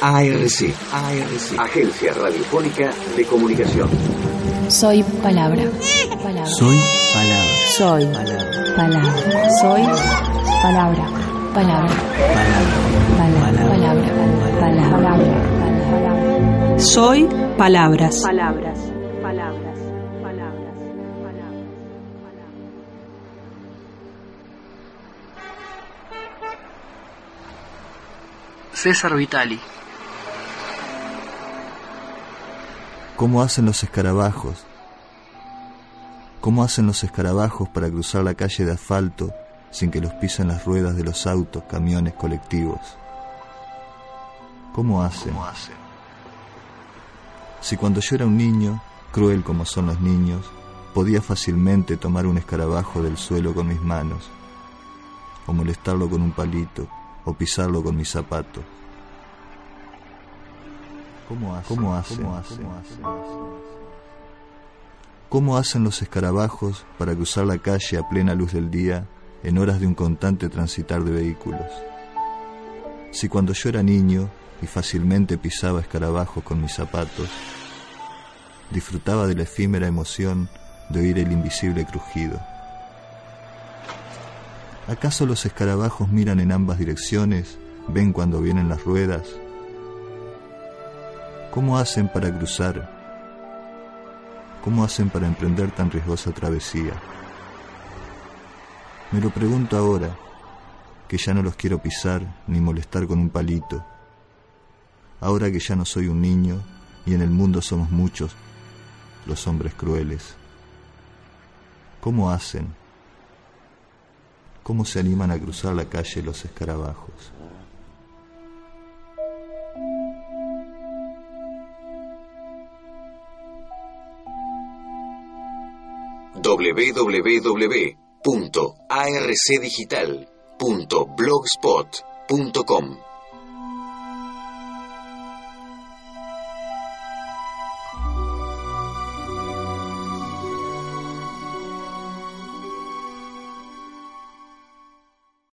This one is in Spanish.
ARC, ARC, Agencia Radiofónica de Comunicación. Soy palabra. palabra. Soy palabra. Soy palabra. Palabra. Soy palabra. Palabra. Palabra. Palabra. Palabra. Soy palabras. Palabras. Palabras. Palabras. Palabras. César Vitali. ¿Cómo hacen los escarabajos? ¿Cómo hacen los escarabajos para cruzar la calle de asfalto sin que los pisen las ruedas de los autos, camiones, colectivos? ¿Cómo hacen? Si cuando yo era un niño, cruel como son los niños, podía fácilmente tomar un escarabajo del suelo con mis manos, o molestarlo con un palito, o pisarlo con mis zapatos. ¿Cómo hacen? ¿Cómo hacen? ¿Cómo hacen? los escarabajos para cruzar la calle a plena luz del día en horas de un constante transitar de vehículos? Si cuando yo era niño y fácilmente pisaba escarabajos con mis zapatos, disfrutaba de la efímera emoción de oír el invisible crujido. ¿Acaso los escarabajos miran en ambas direcciones, ven cuando vienen las ruedas? ¿Cómo hacen para cruzar? ¿Cómo hacen para emprender tan riesgosa travesía? Me lo pregunto ahora, que ya no los quiero pisar ni molestar con un palito. Ahora que ya no soy un niño y en el mundo somos muchos los hombres crueles. ¿Cómo hacen? ¿Cómo se animan a cruzar la calle los escarabajos? www.arcdigital.blogspot.com